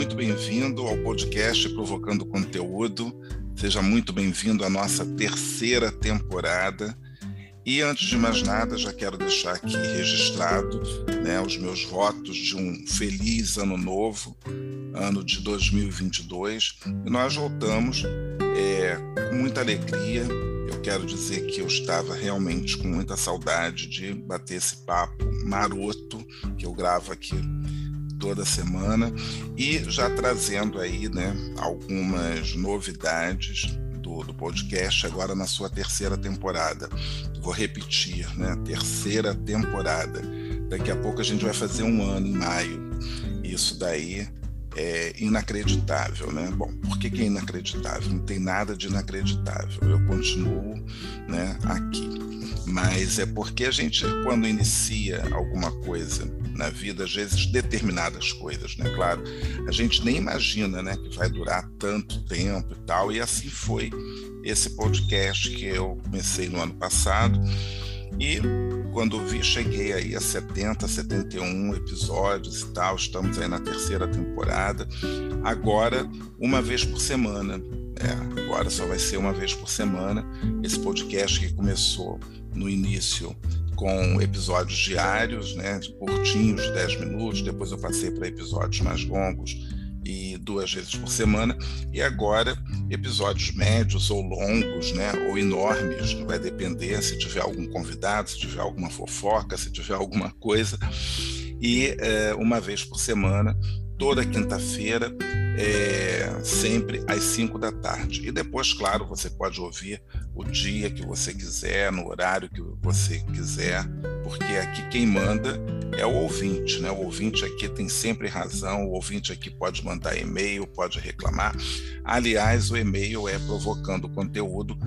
Muito bem-vindo ao podcast Provocando Conteúdo. Seja muito bem-vindo à nossa terceira temporada. E antes de mais nada, já quero deixar aqui registrado né, os meus votos de um feliz ano novo, ano de 2022. E nós voltamos é, com muita alegria. Eu quero dizer que eu estava realmente com muita saudade de bater esse papo maroto que eu gravo aqui toda semana e já trazendo aí né, algumas novidades do, do podcast agora na sua terceira temporada. Vou repetir, né? Terceira temporada. Daqui a pouco a gente vai fazer um ano em maio. Isso daí é inacreditável, né? Bom, por que, que é inacreditável? Não tem nada de inacreditável. Eu continuo né, aqui mas é porque a gente, quando inicia alguma coisa na vida, às vezes determinadas coisas, né? Claro, a gente nem imagina, né, que vai durar tanto tempo e tal, e assim foi esse podcast que eu comecei no ano passado. E quando vi, cheguei aí a 70, 71 episódios e tal, estamos aí na terceira temporada. Agora, uma vez por semana. É, agora só vai ser uma vez por semana. Esse podcast que começou no início com episódios diários, né, curtinhos, de 10 minutos, depois eu passei para episódios mais longos e duas vezes por semana, e agora episódios médios ou longos, né, ou enormes, vai depender se tiver algum convidado, se tiver alguma fofoca, se tiver alguma coisa, e é, uma vez por semana, toda quinta-feira, é, sempre às 5 da tarde. E depois, claro, você pode ouvir o dia que você quiser, no horário que você quiser, porque aqui quem manda é o ouvinte, né? O ouvinte aqui tem sempre razão, o ouvinte aqui pode mandar e-mail, pode reclamar. Aliás, o e-mail é provocando conteúdo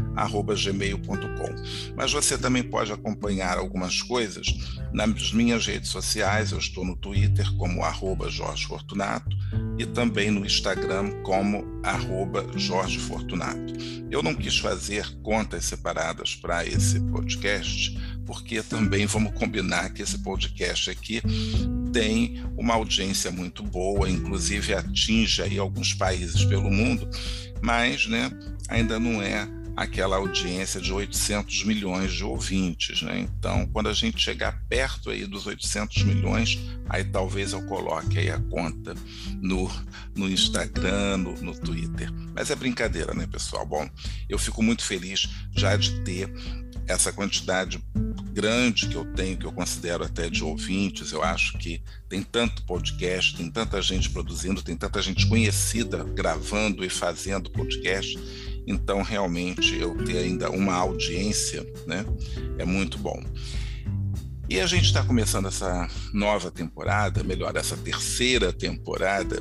gmail.com. Mas você também pode acompanhar algumas coisas nas minhas redes sociais. Eu estou no Twitter como arroba Jorge Fortunato e também no Instagram como arroba Jorge Fortunato. Eu não quis fazer contas separadas para esse podcast, porque também vamos combinar que esse podcast aqui tem uma audiência muito boa, inclusive atinge aí alguns países pelo mundo, mas né, ainda não é aquela audiência de 800 milhões de ouvintes, né? Então, quando a gente chegar perto aí dos 800 milhões, aí talvez eu coloque aí a conta no, no Instagram, no, no Twitter. Mas é brincadeira, né, pessoal? Bom, eu fico muito feliz já de ter essa quantidade grande que eu tenho, que eu considero até de ouvintes, eu acho que tem tanto podcast, tem tanta gente produzindo, tem tanta gente conhecida gravando e fazendo podcast então, realmente, eu ter ainda uma audiência né, é muito bom. E a gente está começando essa nova temporada, melhor, essa terceira temporada,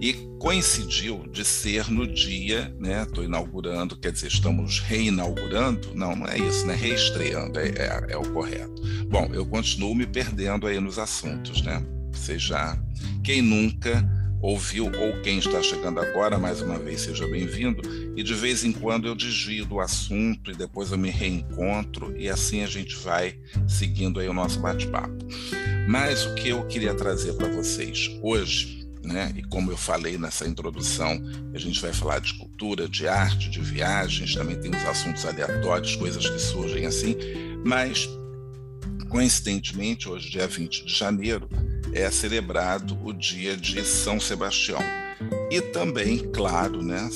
e coincidiu de ser no dia, né? Estou inaugurando, quer dizer, estamos reinaugurando? Não, não é isso, né? Reestreando é, é, é o correto. Bom, eu continuo me perdendo aí nos assuntos, né? Você já. Quem nunca ouviu ou quem está chegando agora, mais uma vez, seja bem-vindo. E de vez em quando eu desvio do assunto e depois eu me reencontro e assim a gente vai seguindo aí o nosso bate-papo. Mas o que eu queria trazer para vocês hoje, né, e como eu falei nessa introdução, a gente vai falar de cultura, de arte, de viagens, também tem os assuntos aleatórios, coisas que surgem assim, mas coincidentemente, hoje, dia 20 de janeiro, é celebrado o dia de São Sebastião. E também, claro, né,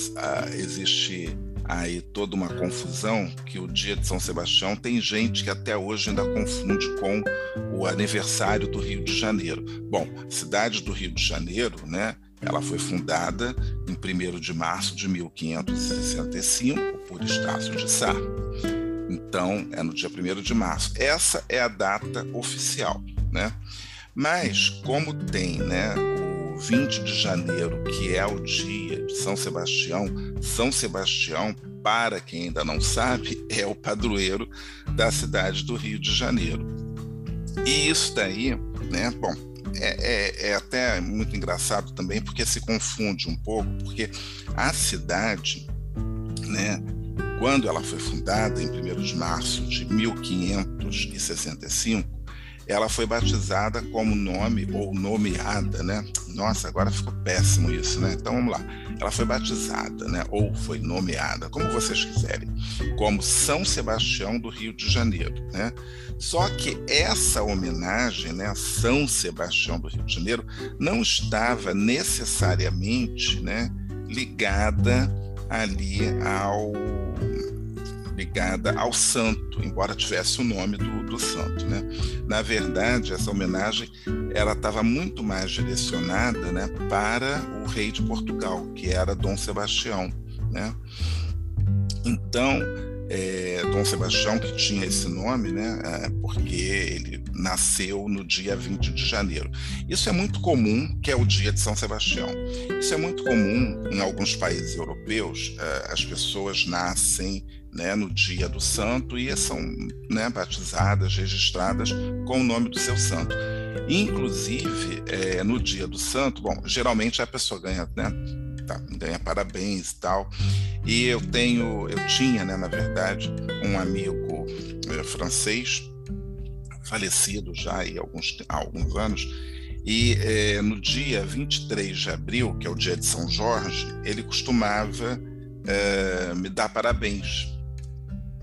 existe aí toda uma confusão que o dia de São Sebastião tem gente que até hoje ainda confunde com o aniversário do Rio de Janeiro. Bom, cidade do Rio de Janeiro, né, Ela foi fundada em 1 de março de 1565 por Estácio de Sá. Então, é no dia 1 de março. Essa é a data oficial, né? Mas, como tem né, o 20 de janeiro, que é o dia de São Sebastião, São Sebastião, para quem ainda não sabe, é o padroeiro da cidade do Rio de Janeiro. E isso daí, né, bom, é, é, é, até muito engraçado também, porque se confunde um pouco, porque a cidade, né, quando ela foi fundada, em 1 de março de 1565, ela foi batizada como nome ou nomeada, né? Nossa, agora ficou péssimo isso, né? Então vamos lá. Ela foi batizada, né? Ou foi nomeada, como vocês quiserem, como São Sebastião do Rio de Janeiro, né? Só que essa homenagem, né, a São Sebastião do Rio de Janeiro, não estava necessariamente, né, ligada ali ao ligada ao santo, embora tivesse o nome do, do santo. Né? Na verdade, essa homenagem ela estava muito mais direcionada né, para o rei de Portugal, que era Dom Sebastião. Né? Então, é, Dom Sebastião, que tinha esse nome, né, é, porque ele nasceu no dia 20 de janeiro. Isso é muito comum, que é o dia de São Sebastião. Isso é muito comum em alguns países europeus, é, as pessoas nascem né, no dia do santo e são né, batizadas, registradas com o nome do seu santo. Inclusive, é, no dia do santo, bom, geralmente a pessoa ganha, né, tá, ganha parabéns tal. E eu tenho, eu tinha, né, na verdade, um amigo é, francês, falecido já há alguns, há alguns anos, e é, no dia 23 de abril, que é o dia de São Jorge, ele costumava é, me dar parabéns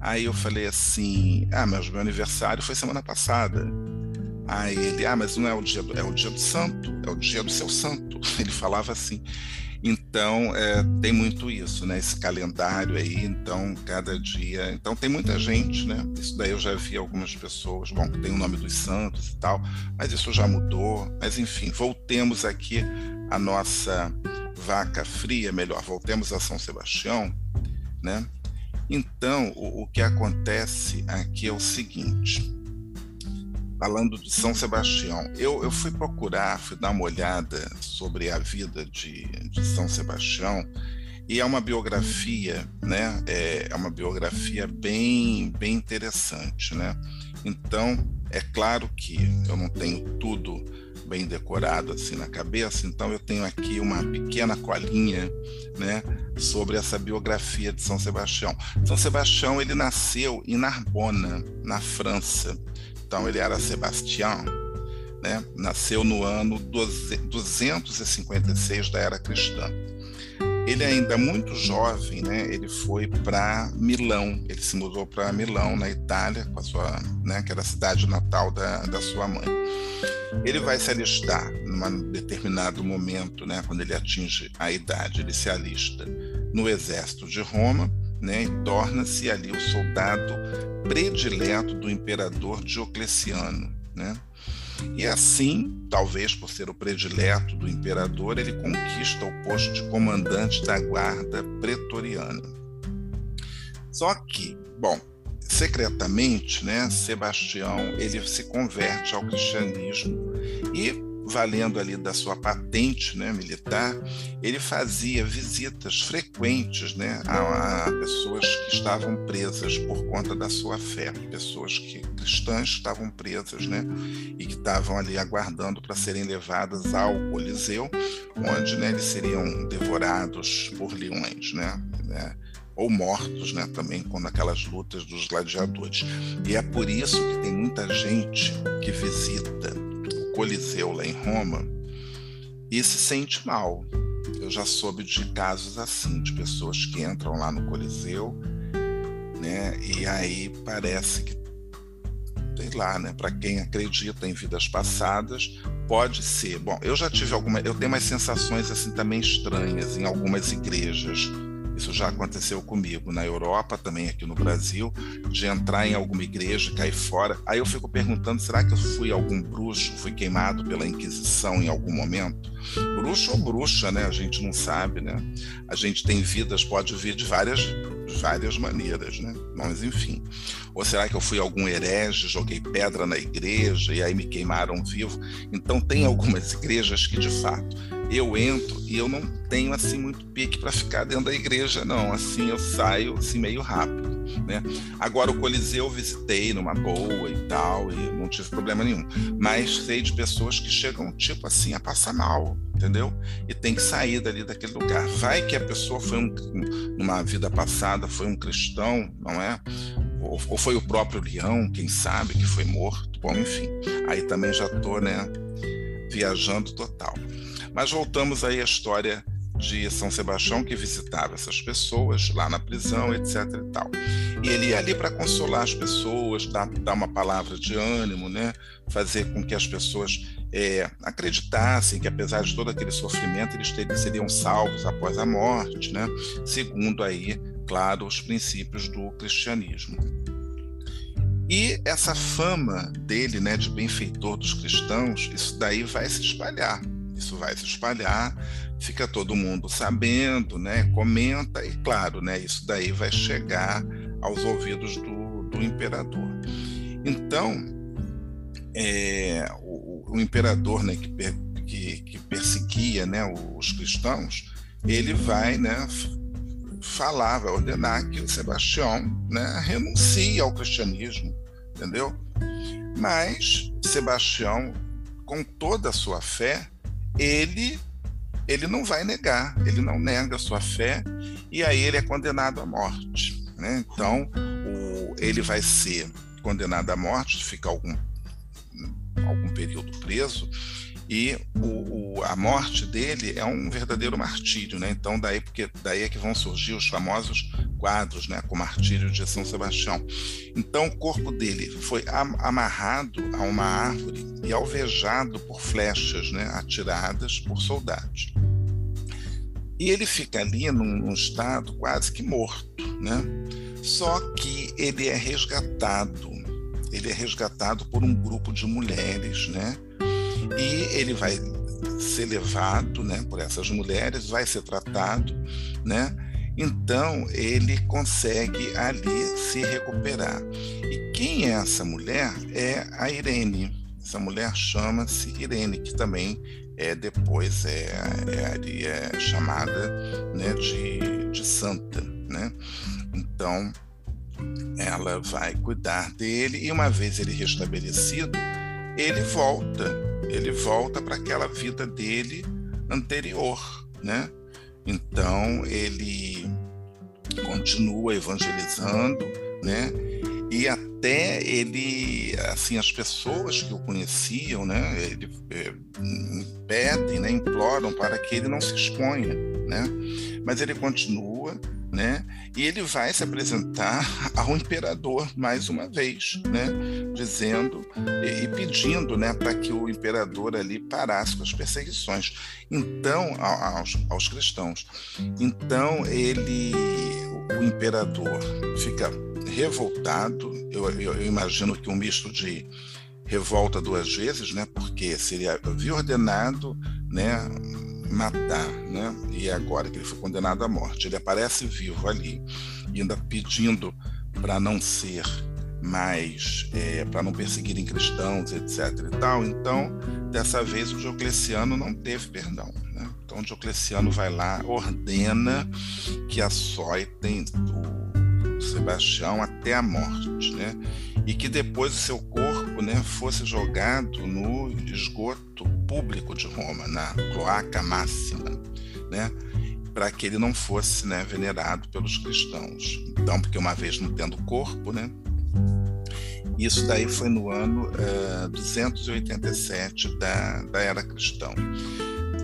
Aí eu falei assim: ah, mas meu aniversário foi semana passada. Aí ele: ah, mas não é o dia do, é o dia do santo, é o dia do seu santo. Ele falava assim. Então é, tem muito isso, né? Esse calendário aí, então cada dia, então tem muita gente, né? Isso daí eu já vi algumas pessoas, bom, tem o nome dos santos e tal, mas isso já mudou. Mas enfim, voltemos aqui à nossa vaca fria, melhor, voltemos a São Sebastião, né? Então, o, o que acontece aqui é o seguinte falando de São Sebastião. Eu, eu fui procurar, fui dar uma olhada sobre a vida de, de São Sebastião e é uma biografia, né? É, é uma biografia bem, bem interessante, né? Então, é claro que eu não tenho tudo bem decorado assim na cabeça, então eu tenho aqui uma pequena colinha, né, sobre essa biografia de São Sebastião. São Sebastião ele nasceu em Narbona, na França. Então ele era Sebastião, né? Nasceu no ano 256 da era cristã. Ele ainda muito jovem, né, ele foi para Milão, ele se mudou para Milão, na Itália, com a sua, né, que era a cidade natal da, da sua mãe. Ele vai se alistar num determinado momento, né, quando ele atinge a idade, ele se alista no exército de Roma, né, torna-se ali o soldado predileto do imperador Diocleciano, né? E assim, talvez por ser o predileto do imperador, ele conquista o posto de comandante da guarda pretoriana. Só que, bom, secretamente, né, Sebastião ele se converte ao cristianismo e valendo ali da sua patente né, militar, ele fazia visitas frequentes né, a, a, pessoas que estavam presas por conta da sua fé, pessoas que cristãs estavam presas né, e que estavam ali aguardando para serem levadas ao Coliseu, onde né, eles seriam devorados por leões. Né, né ou mortos, né, também quando aquelas lutas dos gladiadores. E é por isso que tem muita gente que visita Coliseu lá em Roma e se sente mal. Eu já soube de casos assim, de pessoas que entram lá no Coliseu, né? E aí parece que, sei lá, né? Para quem acredita em vidas passadas, pode ser. Bom, eu já tive alguma, eu tenho umas sensações assim também estranhas em algumas igrejas, Isso já aconteceu comigo na Europa, também aqui no Brasil, de entrar em alguma igreja, cair fora. Aí eu fico perguntando: será que eu fui algum bruxo, fui queimado pela Inquisição em algum momento? Bruxo ou bruxa, né? A gente não sabe, né? A gente tem vidas, pode vir de várias, várias maneiras, né? Mas enfim. Ou será que eu fui algum herege, joguei pedra na igreja e aí me queimaram vivo? Então tem algumas igrejas que de fato eu entro e eu não tenho assim muito pique para ficar dentro da igreja, não. Assim eu saio assim meio rápido, né? Agora o Coliseu eu visitei numa boa e tal e não tive problema nenhum. Mas sei de pessoas que chegam tipo assim a passar mal, entendeu? E tem que sair dali daquele lugar. Vai que a pessoa foi um, numa vida passada foi um cristão, não é? Ou, ou foi o próprio leão, quem sabe, que foi morto. Bom, enfim. Aí também já tô, né? Viajando total. Mas voltamos aí à história de São Sebastião que visitava essas pessoas lá na prisão, etc. e tal. E ele ia ali para consolar as pessoas, dar, dar, uma palavra de ânimo, né? fazer com que as pessoas é, acreditassem que apesar de todo aquele sofrimento eles teriam, seriam salvos após a morte, né? segundo aí, claro, os princípios do cristianismo. E essa fama dele, né, de benfeitor dos cristãos, isso daí vai se espalhar isso vai se espalhar, fica todo mundo sabendo, né? Comenta e claro, né? Isso daí vai chegar aos ouvidos do, do imperador. Então, é, o, o, imperador, né? Que, que, que, perseguia, né? Os cristãos, ele vai, né? Falar, vai ordenar que o Sebastião, né? Renuncie ao cristianismo, entendeu? Mas Sebastião, com toda a sua fé, ele ele não vai negar, ele não nega a sua fé e aí ele é condenado à morte. Né? Então, o, ele vai ser condenado à morte, fica algum, algum período preso, e o, o, a morte dele é um verdadeiro martírio, né? Então daí porque daí é que vão surgir os famosos quadros, né, com o martírio de São Sebastião. Então o corpo dele foi amarrado a uma árvore e alvejado por flechas, né, atiradas por soldados. E ele fica ali num, num estado quase que morto, né? Só que ele é resgatado. Ele é resgatado por um grupo de mulheres, né? E ele vai ser levado né, por essas mulheres, vai ser tratado, né? Então ele consegue ali se recuperar. E quem é essa mulher? É a Irene. Essa mulher chama-se Irene, que também é depois é, é, é chamada né, de, de santa, né? Então ela vai cuidar dele e uma vez ele restabelecido, ele volta ele volta para aquela vida dele anterior, né? Então ele continua evangelizando, né? E até ele, assim, as pessoas que o conheciam, né? Ele é, pedem, né? Imploram para que ele não se exponha, né? Mas ele continua né? E ele vai se apresentar ao imperador mais uma vez, né? Dizendo e, pedindo, né, para que o imperador ali parasse com as perseguições. Então, aos, aos cristãos. Então, ele, o imperador, fica revoltado. Eu, eu, eu imagino que um misto de revolta duas vezes, né? Porque seria havia ordenado, né? Matar, né? E agora que ele foi condenado à morte, ele aparece vivo ali, ainda pedindo para não ser mais, é, para não perseguirem cristãos, etc. e tal. Então, dessa vez o Diocleciano não teve perdão. Né? Então, o Diocleciano vai lá, ordena que açoitem o Sebastião até a morte, né? E que depois o seu corpo, né, fosse jogado no esgoto público de Roma, na cloaca máxima, né? para que ele não fosse né, venerado pelos cristãos. Então, porque uma vez não tendo corpo, né? Isso daí foi no ano uh, eh, 287 da, da era cristã.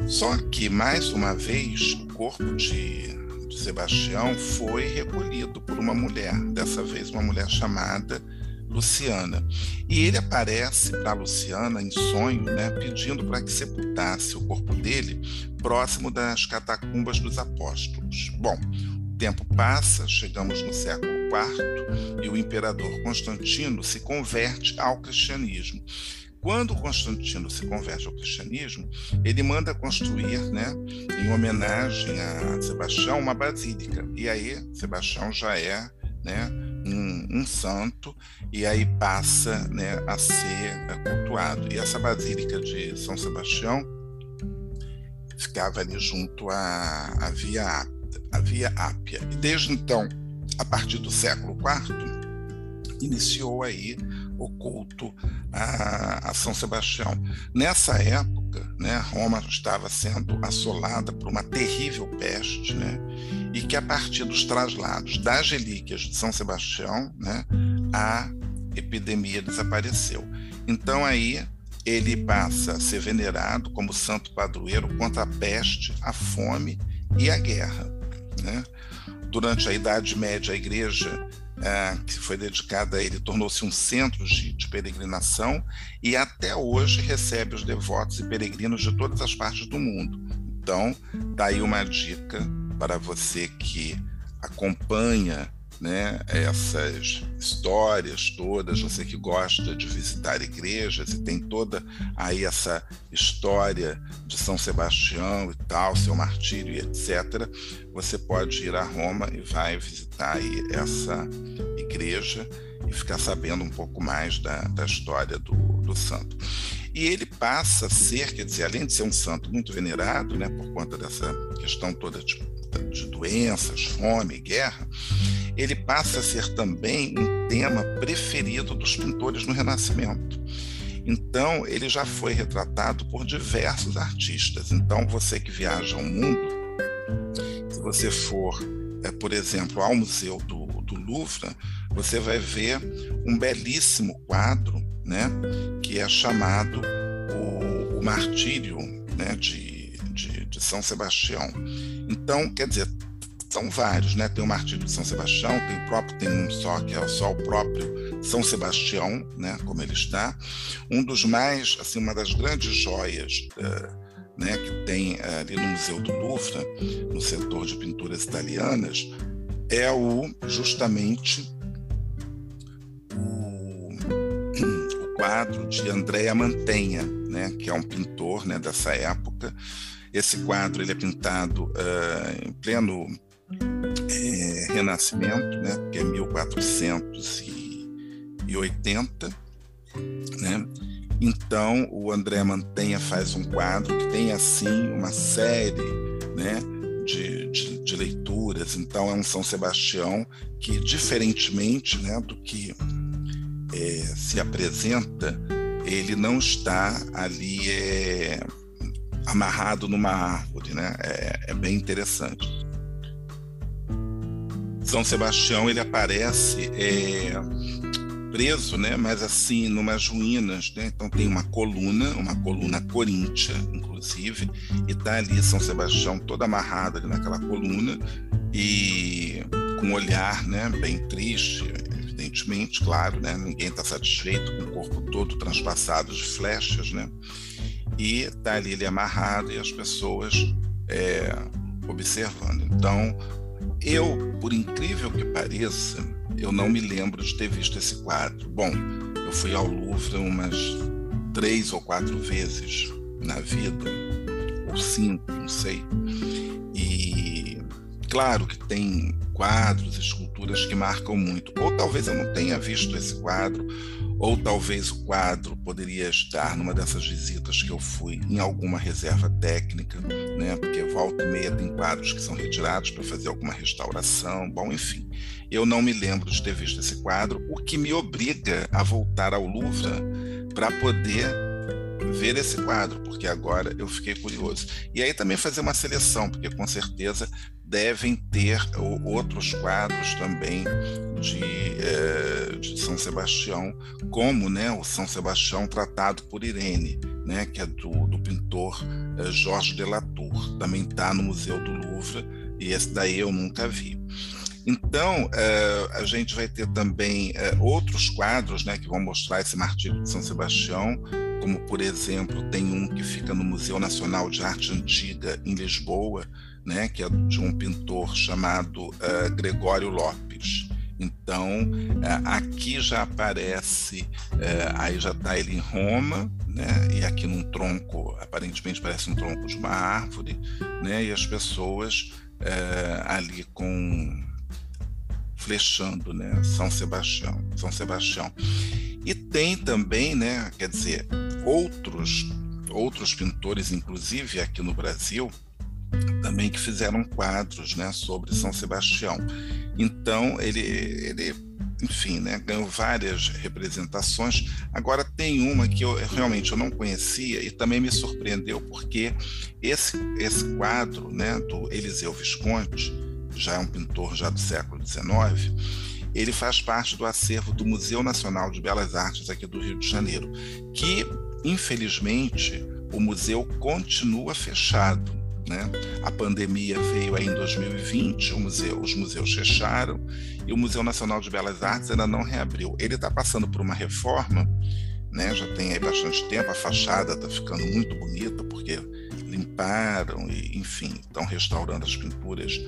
Só que, mais uma vez, o corpo de, de Sebastião foi recolhido por uma mulher, dessa vez uma mulher chamada Luciana. E ele aparece para Luciana em sonho, né, pedindo para que sepultasse o corpo dele próximo das catacumbas dos apóstolos. Bom, tempo passa, chegamos no século IV e o imperador Constantino se converte ao cristianismo. Quando Constantino se converte ao cristianismo, ele manda construir, né, em homenagem a Sebastião, uma basílica. E aí Sebastião já é, né, um, um santo e aí passa, né, a ser cultuado. E essa basílica de São Sebastião ficava ali junto à, à Via a Via Ápia. E desde então, a partir do século IV, iniciou aí o culto a, a São Sebastião. Nessa época, né, Roma estava sendo assolada por uma terrível peste, né, e que a partir dos traslados das relíquias de São Sebastião, né, a epidemia desapareceu. Então aí ele passa a ser venerado como santo padroeiro contra a peste, a fome e a guerra. Né? Durante a Idade Média, a igreja é, que foi dedicada a ele tornou-se um centro de, de, peregrinação e até hoje recebe os devotos e peregrinos de todas as partes do mundo. Então, daí tá uma dica para você que acompanha né, essas histórias todas, você que gosta de visitar igrejas e tem toda aí essa história de São Sebastião e tal, seu martírio e etc., você pode ir a Roma e vai visitar aí essa igreja e ficar sabendo um pouco mais da, da história do, do santo. E ele passa a ser, quer dizer, além de ser um santo muito venerado, né, por conta dessa questão toda de, de doenças, fome, guerra, ele passa a ser também um tema preferido dos pintores no Renascimento. Então, ele já foi retratado por diversos artistas. Então, você que viaja ao mundo, se você for, é, por exemplo, ao Museu do, Louvre, você vai ver um belíssimo quadro, né, que é chamado o, o Martírio né, de, de, de São Sebastião. Então, quer dizer, são vários, né? Tem o Martírio de São Sebastião, tem próprio, tem um só que é só o próprio São Sebastião, né? Como ele está. Um dos mais, assim, uma das grandes joias, uh, né? Que tem uh, ali no Museu do Louvre, no setor de pinturas italianas, é o justamente o, o quadro de Andrea Mantegna, né? Que é um pintor, né? Dessa época. Esse quadro ele é pintado uh, em pleno é, Renascimento, né, que é 1480, né? Então o André Mantenha faz um quadro que tem assim uma série, né, de, de, de leituras. Então é um São Sebastião que, diferentemente, né, do que é, se apresenta, ele não está ali é, amarrado numa árvore, né? É, é bem interessante. São Sebastião ele aparece é, preso, né? Mas assim, numas ruínas, né? Então tem uma coluna, uma coluna coríntia, inclusive, e tá ali São Sebastião todo amarrado ali naquela coluna e com um olhar, né? Bem triste, evidentemente, claro, né? Ninguém está satisfeito com o corpo todo transpassado de flechas, né? E tá ali ele amarrado e as pessoas é, observando. Então eu, por incrível que pareça, eu não me lembro de ter visto esse quadro. Bom, eu fui ao Louvre umas três ou quatro vezes na vida, ou cinco, não sei. E claro que tem quadros, esculturas que marcam muito. Ou talvez eu não tenha visto esse quadro, ou talvez o quadro poderia estar numa dessas visitas que eu fui em alguma reserva técnica, né? Porque volta e meia tem quadros que são retirados para fazer alguma restauração. Bom, enfim, eu não me lembro de ter visto esse quadro, o que me obriga a voltar ao Louvre para poder ver esse quadro, porque agora eu fiquei curioso. E aí também fazer uma seleção, porque com certeza devem ter outros quadros também de, é, de, São Sebastião, como né, o São Sebastião tratado por Irene, né, que é do, do pintor é, Jorge de Latour, também está no Museu do Louvre, e esse daí eu nunca vi. Então, é, a gente vai ter também outros quadros né, que vão mostrar esse martírio de São Sebastião, como por exemplo tem um que fica no Museu Nacional de Arte Antiga em Lisboa, né, que é de um pintor chamado uh, Gregório Lopes. Então, uh, aqui já aparece, uh, aí já está ele em Roma, né, e aqui num tronco, aparentemente parece um tronco de uma árvore, né, e as pessoas ali com flechando, né, São Sebastião, São Sebastião. E tem também, né, quer dizer, outros outros pintores, inclusive aqui no Brasil, também que fizeram quadros, né, sobre São Sebastião. Então ele, ele enfim, né, ganhou várias representações. Agora tem uma que eu realmente eu não conhecia e também me surpreendeu porque esse esse quadro, né, do Eliseu Visconti, já é um pintor já do século XIX, ele faz parte do acervo do Museu Nacional de Belas Artes aqui do Rio de Janeiro, que infelizmente o museu continua fechado. Né? A pandemia veio aí em 2020, museu, os museus fecharam e o Museu Nacional de Belas Artes ainda não reabriu. Ele está passando por uma reforma, né? já tem aí bastante tempo, a fachada está ficando muito bonita, porque limparam e, enfim, estão restaurando as pinturas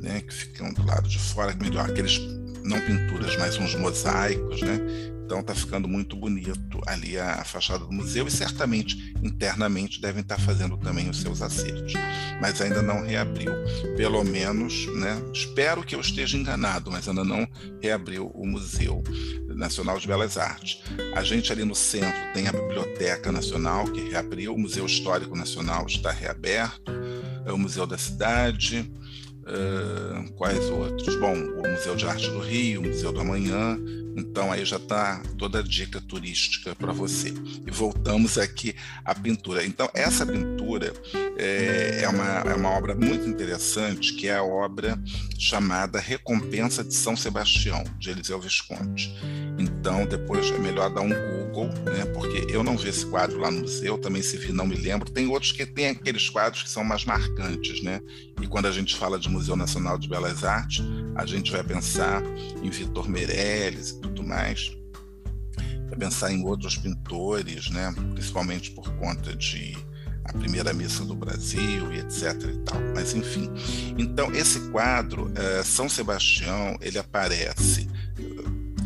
né, que ficam do lado de fora, melhor, aqueles não pinturas, mas uns mosaicos, né? Então está ficando muito bonito ali a, a, fachada do museu e certamente internamente devem estar tá fazendo também os seus acertos, mas ainda não reabriu, pelo menos, né? Espero que eu esteja enganado, mas ainda não reabriu o Museu Nacional de Belas Artes. A gente ali no centro tem a Biblioteca Nacional que reabriu, o Museu Histórico Nacional está reaberto, é o Museu da Cidade. Uh, quais outros? Bom, o Museu de Arte do Rio, o Museu do Amanhã, então aí já está toda a dica turística para você. E voltamos aqui à pintura. Então essa pintura é, é, uma, é uma obra muito interessante, que é a obra chamada Recompensa de São Sebastião, de Eliseu Visconti. Então depois é melhor dar um Google, né, porque eu não vi esse quadro lá no museu, também se vi não me lembro. Tem outros que tem aqueles quadros que são mais marcantes, né? E quando a gente fala de Museu Nacional de Belas Artes, a gente vai pensar em Vitor Meirelles tudo mais, para pensar em outros pintores, né? principalmente por conta de a primeira missa do Brasil e etc e tal. Mas enfim, então esse quadro uh, São Sebastião ele aparece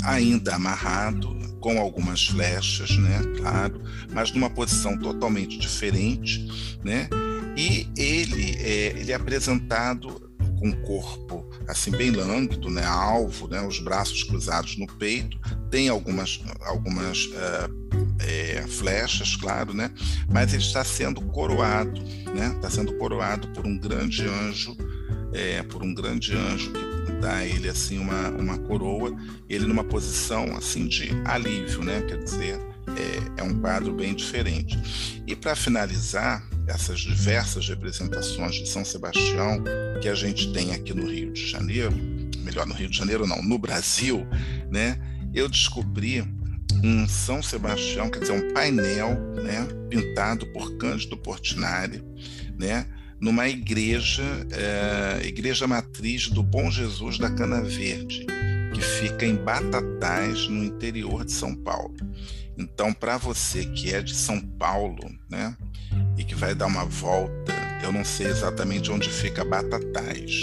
ainda amarrado com algumas flechas, né? Claro, mas numa posição totalmente diferente, né? E ele é, ele é apresentado com o corpo assim bem lânguido, né, alvo, né, os braços cruzados no peito, tem algumas algumas uh, é, flechas, claro, né, mas ele está sendo coroado, né, está sendo coroado por um grande anjo, é, por um grande anjo que dá a ele assim uma uma coroa, ele numa posição assim de alívio, né, quer dizer é, é um quadro bem diferente. E para finalizar, essas diversas representações de São Sebastião que a gente tem aqui no Rio de Janeiro, melhor no Rio de Janeiro não, no Brasil, né? Eu descobri um São Sebastião, quer dizer, um painel, né, pintado por Cândido Portinari, né, numa igreja, é, igreja matriz do Bom Jesus da Cana Verde, que fica em Batatais, no interior de São Paulo. Então, para você que é de São Paulo, né, e que vai dar uma volta, eu não sei exatamente onde fica Batatais.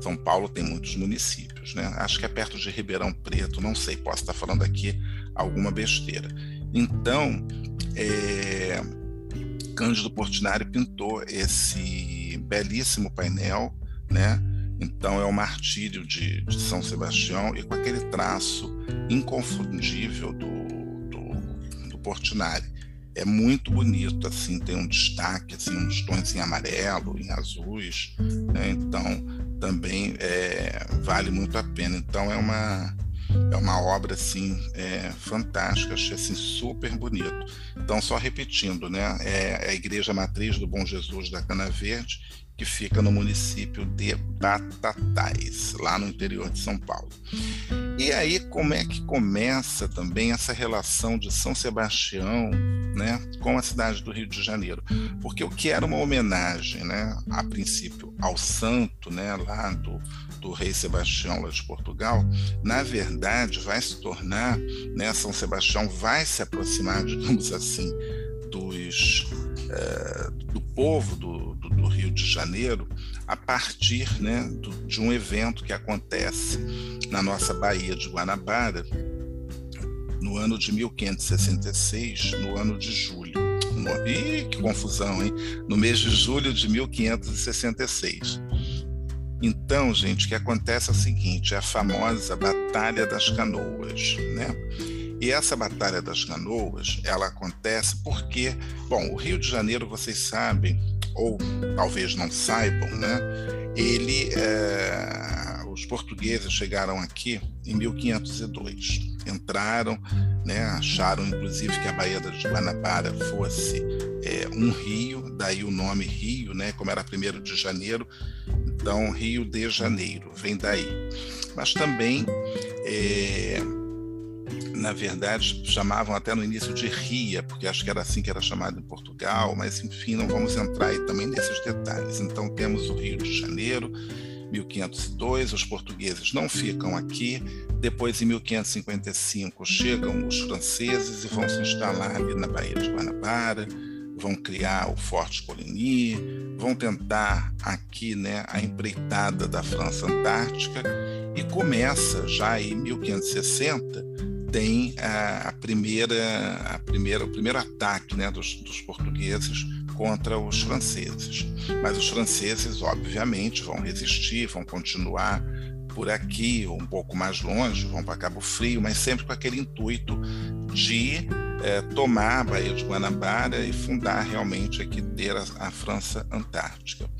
São Paulo tem muitos municípios, né? Acho que é perto de Ribeirão Preto, não sei, posso estar falando aqui alguma besteira. Então, é, Cândido Portinari pintou esse belíssimo painel, né? Então é o martírio de, de São Sebastião e com aquele traço inconfundível do, Portinari é muito bonito, assim, tem um destaque, assim, uns tons em amarelo, em azuis, né? então também é, vale muito a pena. Então é uma é uma obra assim é, fantástica, achei assim super bonito. Então só repetindo, né, é a igreja matriz do Bom Jesus da Cana Verde que fica no município de Batatais, lá no interior de São Paulo. E aí, como é que começa também essa relação de São Sebastião né, com a cidade do Rio de Janeiro? Porque o que era uma homenagem, né, a princípio, ao santo né, lá do, do rei Sebastião lá de Portugal, na verdade vai se tornar, né, São Sebastião vai se aproximar, digamos assim, dos, uh, do povo do, do, do, Rio de Janeiro a partir né, do, de um evento que acontece na nossa Baía de Guanabara no ano de 1566, no ano de julho. Ih, que confusão, hein? No mês de julho de 1566. Então, gente, o que acontece é o seguinte: é a famosa Batalha das Canoas, né? E essa Batalha das Canoas, ela acontece porque, bom, o Rio de Janeiro, vocês sabem, ou talvez não saibam, né? Ele, é, os portugueses chegaram aqui em 1502 entraram, né, acharam inclusive que a Baía de Guanabara fosse é, um rio, daí o nome Rio, né, como era 1 de janeiro, então Rio de Janeiro, vem daí. Mas também, é, na verdade, chamavam até no início de Ria, porque acho que era assim que era chamado em Portugal, mas enfim, não vamos entrar aí também nesses detalhes. Então temos o Rio de Janeiro, 1502, os portugueses não ficam aqui. Depois, em 1555, chegam os franceses e vão se instalar ali na Baía de Guanabara, vão criar o Forte Coligny, vão tentar aqui né, a empreitada da França Antártica e começa já em 1560 tem a, a primeira, a primeira, o primeiro ataque né, dos, dos portugueses contra os franceses. Mas os franceses, obviamente, vão resistir, vão continuar por aqui, ou um pouco mais longe, vão para Cabo Frio, mas sempre com aquele intuito de é, tomar a Baía de Guanabara e fundar realmente aqui ter a, a França Antártica.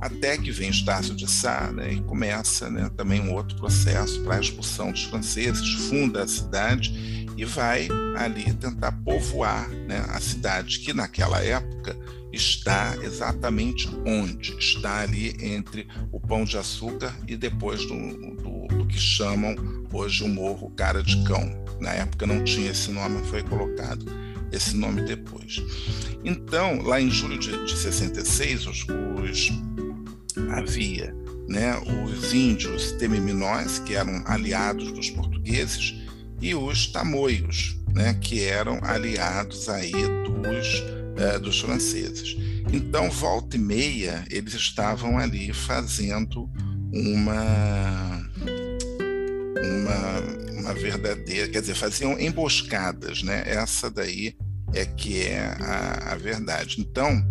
Até que vem Estácio de Sá né, e começa né, também um outro processo para a expulsão dos franceses, funda a cidade e vai ali tentar povoar né, a cidade, que naquela época está exatamente onde? Está ali entre o Pão de Açúcar e depois do, do, do que chamam hoje o Morro Cara de Cão. Na época não tinha esse nome, foi colocado esse nome depois. Então, lá em julho de, de 66, os, os havia né, os índios temiminóis, que eram aliados dos portugueses, e os tamoios, né, que eram aliados aí dos, é, dos franceses. Então, volta e meia, eles estavam ali fazendo uma, uma, uma verdadeira, quer dizer, faziam emboscadas, né? Essa daí é que é a, a verdade. Então,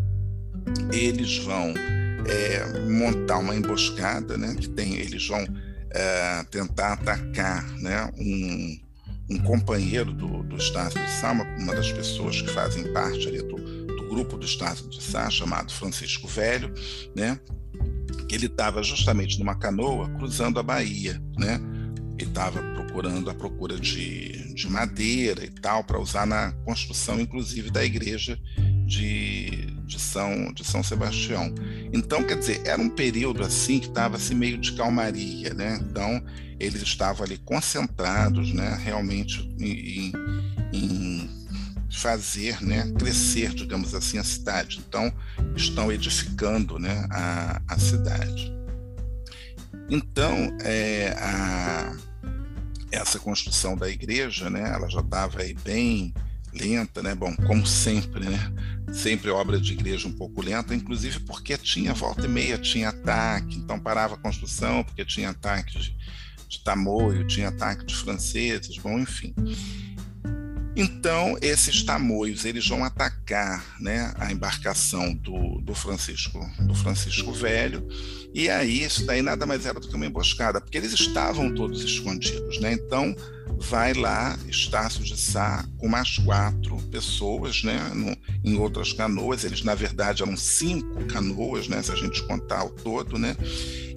eles vão é, montar uma emboscada, né? Que tem, eles vão é, tentar atacar, né? Um, um companheiro do, do Estácio de Sá, uma, das pessoas que fazem parte ali do grupo do Estácio de Sá, chamado Francisco Velho, né? ele estava justamente numa canoa cruzando a Bahia, né? Ele estava procurando a procura de, de madeira e tal para usar na construção, inclusive, da igreja de, de, São, de São Sebastião. Então, quer dizer, era um período assim que estava assim, meio de calmaria, né? Então, eles estavam ali concentrados, né, realmente em, em fazer, né, crescer, digamos assim, a cidade. Então, estão edificando, né, a, a cidade. Então, é, a, essa construção da igreja, né, ela já estava bem lenta, né? Bom, como sempre, né? Sempre obra de igreja um pouco lenta, inclusive porque tinha volta e meia, tinha ataque, então parava a construção porque tinha ataque de, de tamoio, tinha ataque de franceses, bom, enfim. Então, esses tamoios, eles vão atacar né, a embarcação do, do, Francisco do Francisco Velho, e aí isso daí nada mais era do que uma emboscada, porque eles estavam todos escondidos. Né? Então, vai lá Estácio de Sá com mais quatro pessoas né, no, em outras canoas, eles na verdade eram cinco canoas, né, se a gente contar o todo, né,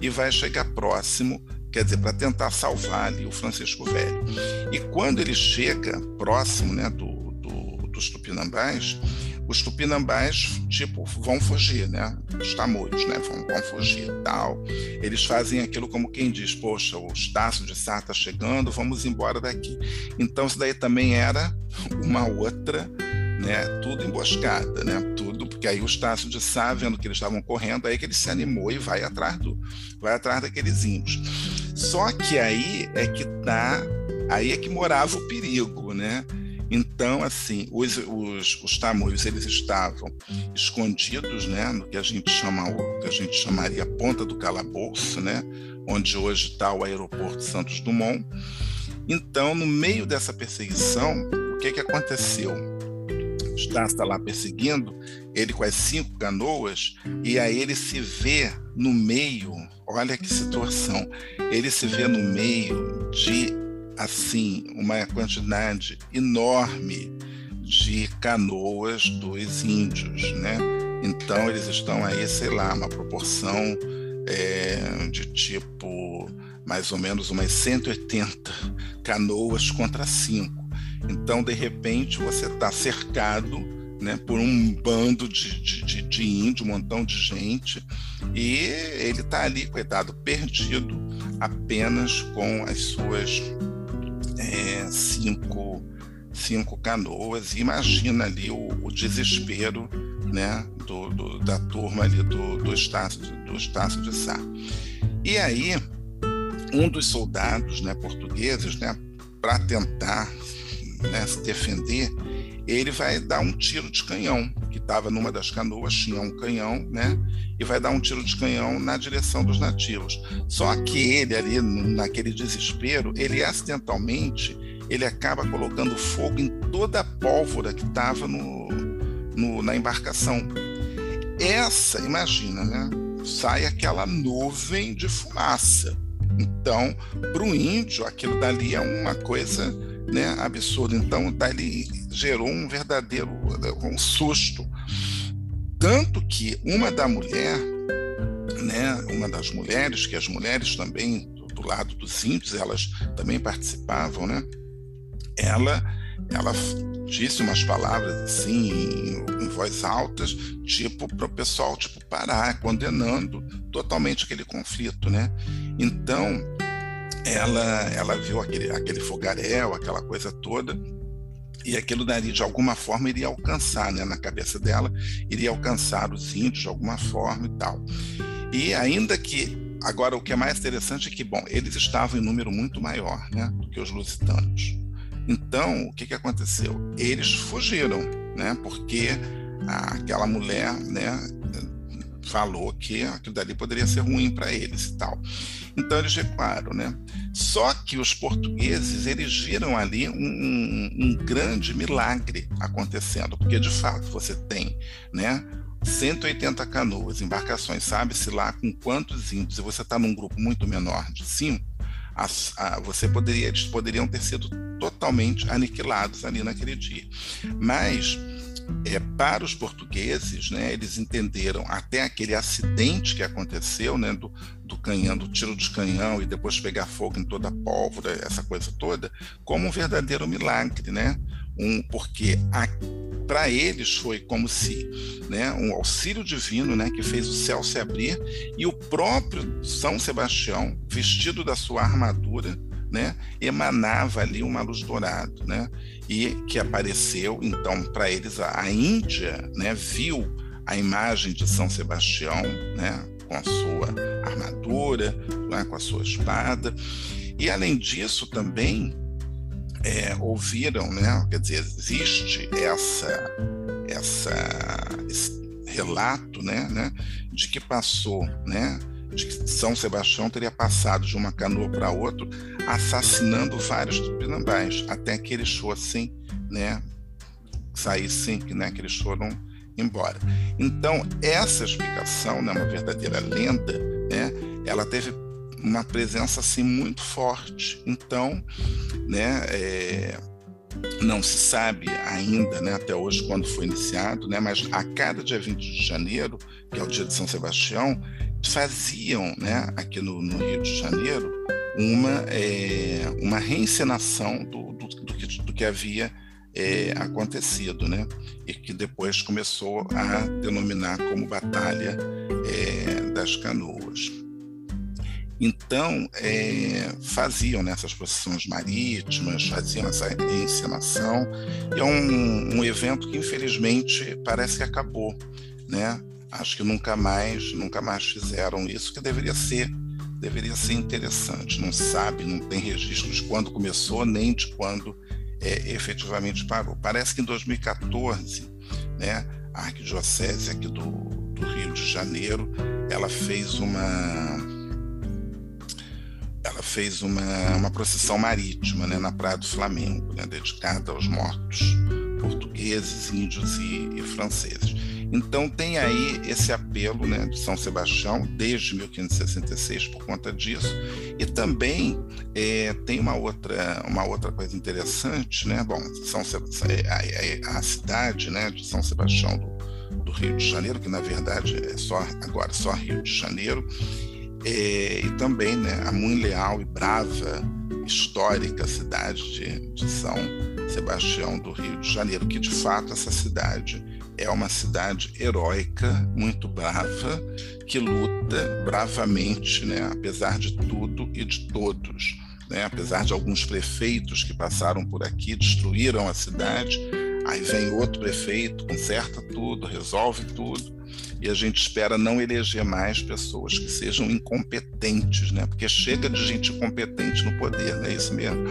e vai chegar próximo quer dizer, para tentar salvar ali o Francisco Velho. E quando ele chega próximo né, do, do, dos tupinambás, os tupinambás, tipo, vão fugir, né? Os tamoios, né? Vão, vão fugir tal. Eles fazem aquilo como quem diz, poxa, o Estácio de Sá está chegando, vamos embora daqui. Então isso daí também era uma outra, né? Tudo emboscada, né? Tudo, porque aí o Estácio de Sá, vendo que eles estavam correndo, aí que ele se animou e vai atrás do, vai atrás daqueles índios. Só que aí é que tá, aí é que morava o perigo, né? Então, assim, os, os, os tamoios eles estavam escondidos, né, no que a gente chama, o que a gente chamaria ponta do calabouço, né, onde hoje está o aeroporto Santos Dumont. Então, no meio dessa perseguição, o que que aconteceu? Está lá perseguindo ele com as cinco canoas e aí ele se vê no meio. Olha que situação! Ele se vê no meio de assim uma quantidade enorme de canoas dos índios, né? Então eles estão aí, sei lá, uma proporção é, de tipo mais ou menos umas 180 canoas contra cinco. Então, de repente, você está cercado né, por um bando de, de, de, de índio, um montão de gente, e ele está ali, coitado, perdido apenas com as suas é, cinco, cinco canoas. Imagina ali o, o desespero né, do, do, da turma ali do, do, Estácio, do Estácio de Sá. E aí, um dos soldados né, portugueses, né, para tentar né, se defender, ele vai dar um tiro de canhão, que estava numa das canoas, tinha um canhão, né? E vai dar um tiro de canhão na direção dos nativos. Só que ele ali, naquele desespero, ele acidentalmente, ele acaba colocando fogo em toda a pólvora que estava no, no, na embarcação. Essa, imagina, né? Sai aquela nuvem de fumaça. Então, para o índio, aquilo dali é uma coisa né, absurdo. Então, dali gerou um verdadeiro um susto. Tanto que uma da mulher, né, uma das mulheres, que as mulheres também, do, do lado dos índios, elas também participavam, né, ela, ela disse umas palavras assim, em, em voz alta, tipo, para o pessoal tipo, parar, condenando totalmente aquele conflito. Né? Então, ela, ela viu aquele, aquele fogaréu, aquela coisa toda, e aquilo dali, de alguma forma, iria alcançar, né, na cabeça dela, iria alcançar os índios de alguma forma e tal. E ainda que, agora, o que é mais interessante é que, bom, eles estavam em número muito maior, né, do que os lusitanos. Então, o que, que aconteceu? Eles fugiram, né, porque aquela mulher, né, falou que aquilo dali poderia ser ruim para eles e tal. Então eles recuaram, né? Só que os portugueses eles viram ali um, um, um grande milagre acontecendo, porque de fato você tem, né? 180 canoas, embarcações, sabe-se lá com quantos índios, e você está num grupo muito menor de cinco, a, a, você poderia, eles poderiam ter sido totalmente aniquilados ali naquele dia. Mas é, para os portugueses, né, eles entenderam até aquele acidente que aconteceu, né, do, do canhão, do tiro de canhão e depois pegar fogo em toda a pólvora, essa coisa toda, como um verdadeiro milagre, né? Um, porque para eles foi como se né, um auxílio divino né, que fez o céu se abrir e o próprio São Sebastião, vestido da sua armadura, né, emanava ali uma luz dourada, né, e que apareceu então para eles a, a, Índia, né, viu a imagem de São Sebastião, né, com a sua armadura, né, com a sua espada, e além disso também é, ouviram, né, quer dizer, existe essa essa esse relato, né, né, de que passou, né, de que São Sebastião teria passado de uma canoa para outra, assassinando vários tupinambás, até que eles fossem, né, saíssem, né, que eles foram embora. Então, essa explicação, né, uma verdadeira lenda, né, ela teve uma presença assim muito forte. Então, né, é, não se sabe ainda, né, até hoje quando foi iniciado, né, mas a cada dia 20 de janeiro, que é o dia de São Sebastião, faziam, né, aqui no, no Rio de Janeiro, uma, é, uma reencenação do, do, do, que, do que havia é, acontecido, né? E que depois começou a denominar como Batalha é, das Canoas. Então, é, faziam nessas procissões marítimas, faziam essa encenação, e é um, um evento que infelizmente parece que acabou, né? Acho que nunca mais, nunca mais fizeram isso, que deveria ser, deveria ser interessante. Não sabe, não tem registro de quando começou, nem de quando é, efetivamente parou. Parece que em 2014, né, a Arquidiocese aqui do, do Rio de Janeiro, ela fez uma ela fez uma, uma procissão marítima né, na Praia do Flamengo, né, dedicada aos mortos portugueses, índios e, e franceses. Então tem aí esse apelo né, de São Sebastião desde 1566 por conta disso e também é, tem uma outra uma outra coisa interessante, né? Bom, São é, a, a, a cidade né, de São Sebastião do, do, Rio de Janeiro, que na verdade é só agora só Rio de Janeiro, é, e também né, a muito leal e brava histórica cidade de, de São Sebastião do Rio de Janeiro, que de fato essa cidade é uma cidade heróica, muito brava, que luta bravamente, né, apesar de tudo e de todos. Né, apesar de alguns prefeitos que passaram por aqui, destruíram a cidade, aí vem outro prefeito, conserta tudo, resolve tudo, e a gente espera não eleger mais pessoas que sejam incompetentes, né? Porque chega de gente incompetente no poder, não é isso mesmo?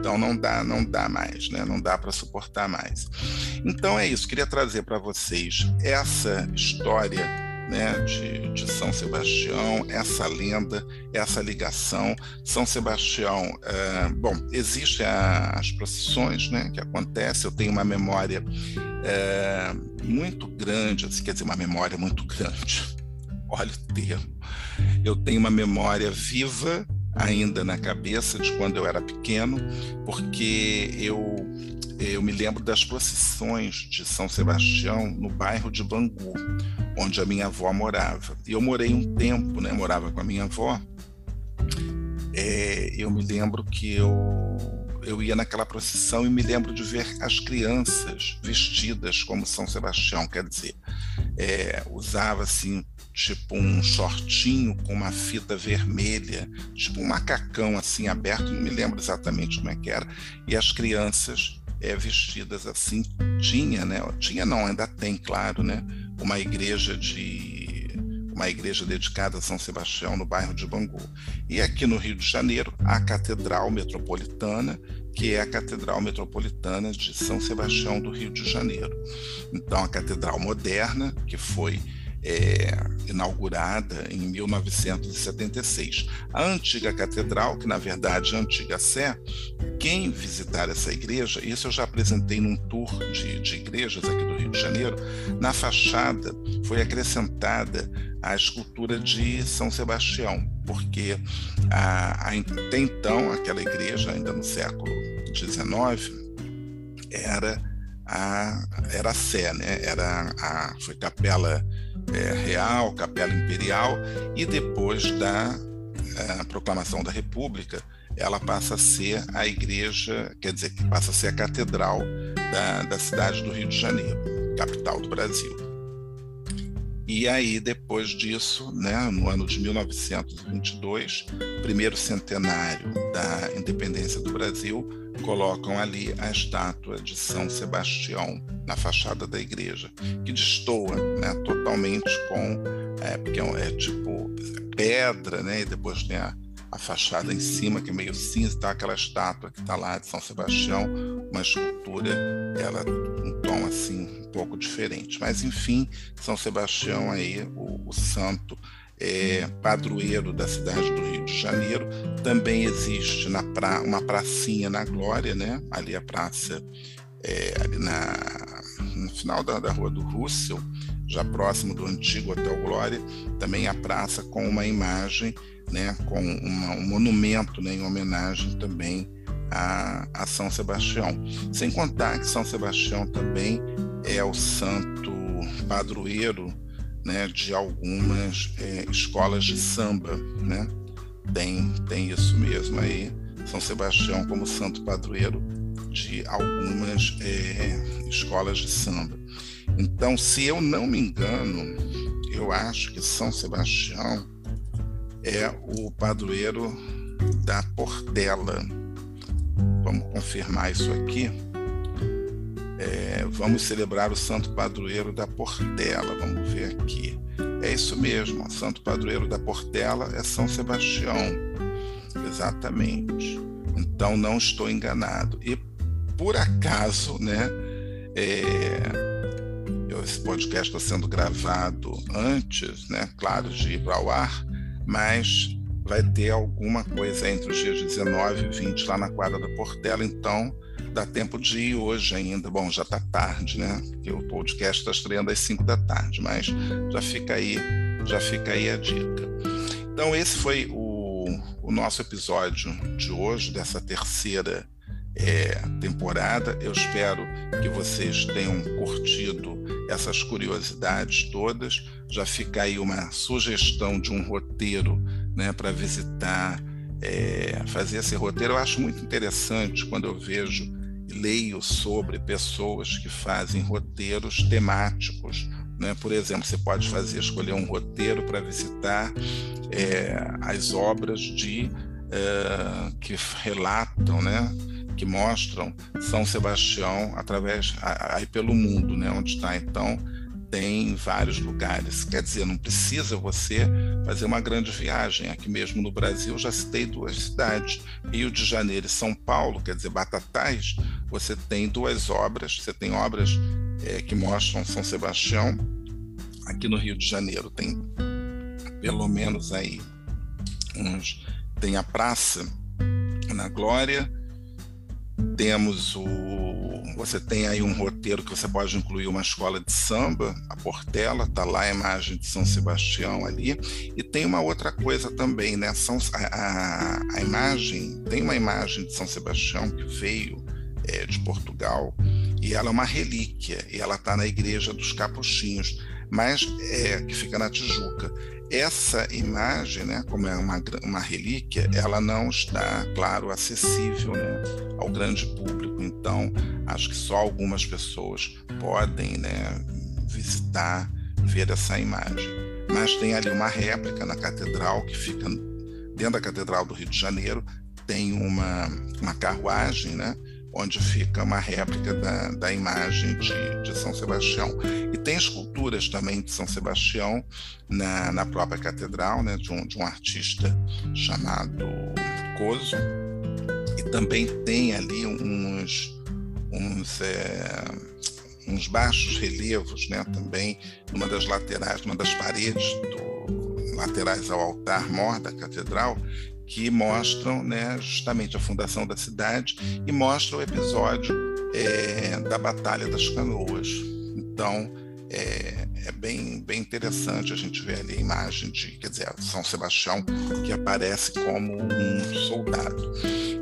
Então não dá, não dá mais, né? Não dá para suportar mais. Então é isso, queria trazer para vocês essa história né, de, de, São Sebastião, essa lenda, essa ligação. São Sebastião, é, bom, existem as procissões né, que acontecem, eu tenho uma memória é, muito grande, assim, quer dizer, uma memória muito grande, olha o termo. Eu tenho uma memória viva ainda na cabeça de quando eu era pequeno, porque eu eu me lembro das procissões de São Sebastião no bairro de Bangu, onde a minha avó morava. E eu morei um tempo, né? Morava com a minha avó. É, eu me lembro que eu eu ia naquela procissão e me lembro de ver as crianças vestidas como São Sebastião, quer dizer, é, usava assim tipo um shortinho com uma fita vermelha, tipo um macacão assim aberto, não me lembro exatamente como é que era, e as crianças é, vestidas assim. Tinha, né? Tinha não, ainda tem, claro, né? Uma igreja de uma igreja dedicada a São Sebastião no bairro de Bangu. E aqui no Rio de Janeiro, a Catedral Metropolitana, que é a Catedral Metropolitana de São Sebastião do Rio de Janeiro. Então, a catedral moderna, que foi é, inaugurada em 1976. A antiga catedral, que na verdade é a antiga Sé, quem visitar essa igreja, isso eu já apresentei num tour de, de igrejas aqui do Rio de Janeiro, na fachada foi acrescentada a escultura de São Sebastião, porque a, a, até então aquela igreja, ainda no século XIX, era a, era a Sé, né? era a, foi capela é, real, capela imperial, e depois da é, proclamação da República, ela passa a ser a igreja, quer dizer, que passa a ser a catedral da, da cidade do Rio de Janeiro, capital do Brasil. E aí, depois disso, né, no ano de 1922, primeiro centenário da independência do Brasil, colocam ali a estátua de São Sebastião na fachada da igreja, que destoa né, totalmente com. É, porque é, é tipo pedra, né, e depois tem a, a fachada em cima, que é meio cinza, tá aquela estátua que está lá de São Sebastião, uma escultura, ela tom assim um pouco diferente. Mas enfim, São Sebastião aí, o, o santo é, padroeiro da cidade do Rio de Janeiro. Também existe na pra, uma pracinha na Glória, né? Ali a praça, é, ali na, no final da, da Rua do Russell, já próximo do antigo Hotel Glória, também a praça com uma imagem, né? Com uma, um monumento, né? Em homenagem também a, a São Sebastião. Sem contar que São Sebastião também é o santo padroeiro né, de algumas é, escolas de samba, né? Tem, tem isso mesmo aí, São Sebastião como santo padroeiro de algumas é, escolas de samba. Então, se eu não me engano, eu acho que São Sebastião é o padroeiro da Portela. Vamos confirmar isso aqui. É, vamos celebrar o Santo Padroeiro da Portela. Vamos ver aqui. É isso mesmo, o Santo Padroeiro da Portela é São Sebastião. Exatamente. Então não estou enganado. E por acaso, né? É, esse podcast está sendo gravado antes, né? Claro, de ir para o ar, mas vai ter alguma coisa entre os dias 19 e 20 lá na quadra da Portela, então dá tempo de ir hoje ainda. Bom, já está tarde, né? Porque o podcast está estreando às 5 da tarde, mas já fica aí, já fica aí a dica. Então esse foi o, o nosso episódio de hoje, dessa terceira é, temporada. Eu espero que vocês tenham curtido essas curiosidades todas. Já fica aí uma sugestão de um roteiro né, para visitar, é, fazer esse roteiro. Eu acho muito interessante quando eu vejo e leio sobre pessoas que fazem roteiros temáticos. Né? Por exemplo, você pode fazer escolher um roteiro para visitar é, as obras de é, que relatam, né? que mostram São Sebastião através aí pelo mundo, né? onde está então tem vários lugares. Quer dizer, não precisa você fazer uma grande viagem. Aqui mesmo no Brasil já citei duas cidades, Rio de Janeiro e São Paulo, quer dizer, Batatais, você tem duas obras, você tem obras é, que mostram São Sebastião. Aqui no Rio de Janeiro tem pelo menos aí uns tem a praça na Glória, temos o você tem aí um roteiro que você pode incluir uma escola de samba, a Portela, tá lá a imagem de São Sebastião ali, e tem uma outra coisa também, né? São, a, a, a imagem, tem uma imagem de São Sebastião que veio é, de Portugal, e ela é uma relíquia, e ela está na igreja dos Capuchinhos, mas é, que fica na Tijuca essa imagem, né, como é uma, uma relíquia, ela não está, claro, acessível né, ao grande público. Então, acho que só algumas pessoas podem né, visitar, ver essa imagem. Mas tem ali uma réplica na catedral, que fica dentro da Catedral do Rio de Janeiro, tem uma, uma carruagem, né? Onde fica uma réplica da, da imagem de, de, São Sebastião. E tem esculturas também de São Sebastião na, na própria catedral, né, de, um, de um artista chamado Coso. E também tem ali uns, uns, é, uns baixos relevos, né, também numa das laterais, numa das paredes do, laterais ao altar mor da catedral, que mostram né, justamente a fundação da cidade e mostram o episódio é, da Batalha das Canoas. Então, é, é, bem, bem interessante a gente ver ali a imagem de, quer dizer, São Sebastião, que aparece como um soldado.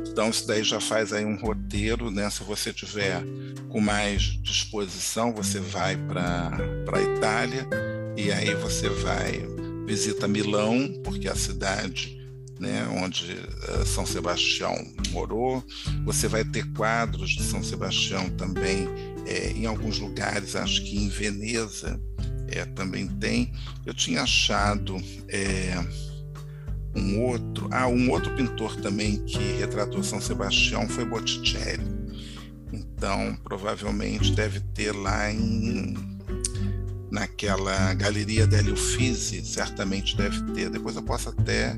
Então, isso daí já faz aí um roteiro, né? Se você tiver com mais disposição, você vai para a Itália e aí você vai, visita Milão, porque a cidade né, onde uh, São Sebastião morou. Você vai ter quadros de São Sebastião também é, em alguns lugares, acho que em Veneza é, também tem. Eu tinha achado é, um outro, ah, um outro pintor também que retratou São Sebastião foi Botticelli. Então, provavelmente deve ter lá em naquela galeria Délio Uffizi, certamente deve ter. Depois eu posso até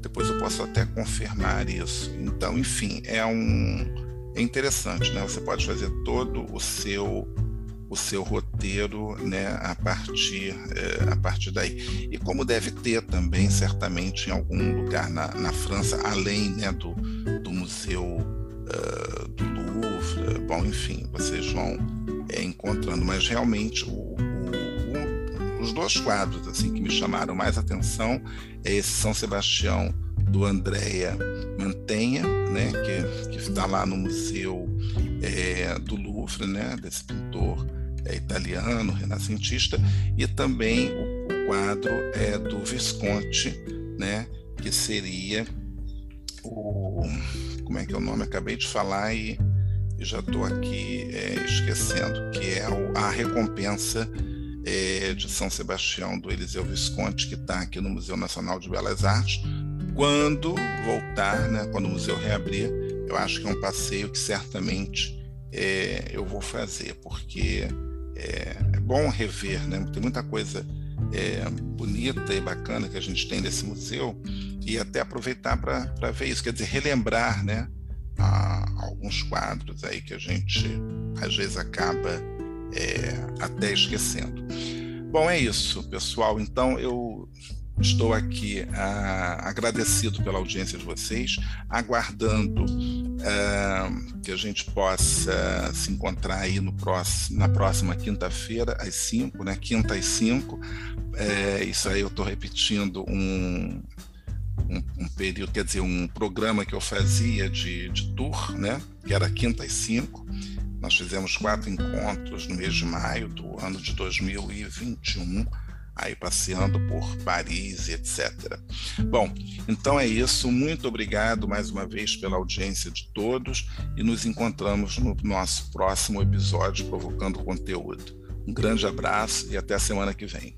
depois eu posso até confirmar isso. Então, enfim, é um é interessante, né? Você pode fazer todo o seu o seu roteiro, né, a partir é, a partir daí. E como deve ter também certamente em algum lugar na, na França, além né, do, do museu uh, do Louvre, bom, enfim, vocês vão é, encontrando, mas realmente o, os dois quadros assim que me chamaram mais atenção é esse São Sebastião do Andrea Mantenha, né, que, está lá no museu é, do Louvre, né, desse pintor é, italiano, renascentista, e também o, o, quadro é do Visconti, né, que seria o como é que é o nome? Acabei de falar e, e já estou aqui é, esquecendo, que é o, a recompensa é, de São Sebastião, do Eliseu Visconti, que está aqui no Museu Nacional de Belas Artes. Quando voltar, né, quando o museu reabrir, eu acho que é um passeio que certamente é, eu vou fazer, porque é, é, bom rever, né? tem muita coisa é, bonita e bacana que a gente tem nesse museu e até aproveitar para ver isso, quer dizer, relembrar né, a, alguns quadros aí que a gente às vezes acaba é, até esquecendo. Bom, é isso, pessoal. Então eu estou aqui ah, agradecido pela audiência de vocês, aguardando ah, que a gente possa se encontrar aí no próximo, na próxima quinta-feira, às 5, né? Quinta às 5. É, isso aí eu estou repetindo um, um, um, período, quer dizer, um programa que eu fazia de, de tour, né? Que era quinta às 5. Nós fizemos quatro encontros no mês de maio do ano de 2021 aí passeando por Paris, etc. Bom, então é isso. Muito obrigado mais uma vez pela audiência de todos e nos encontramos no nosso próximo episódio Provocando Conteúdo. Um grande abraço e até a semana que vem.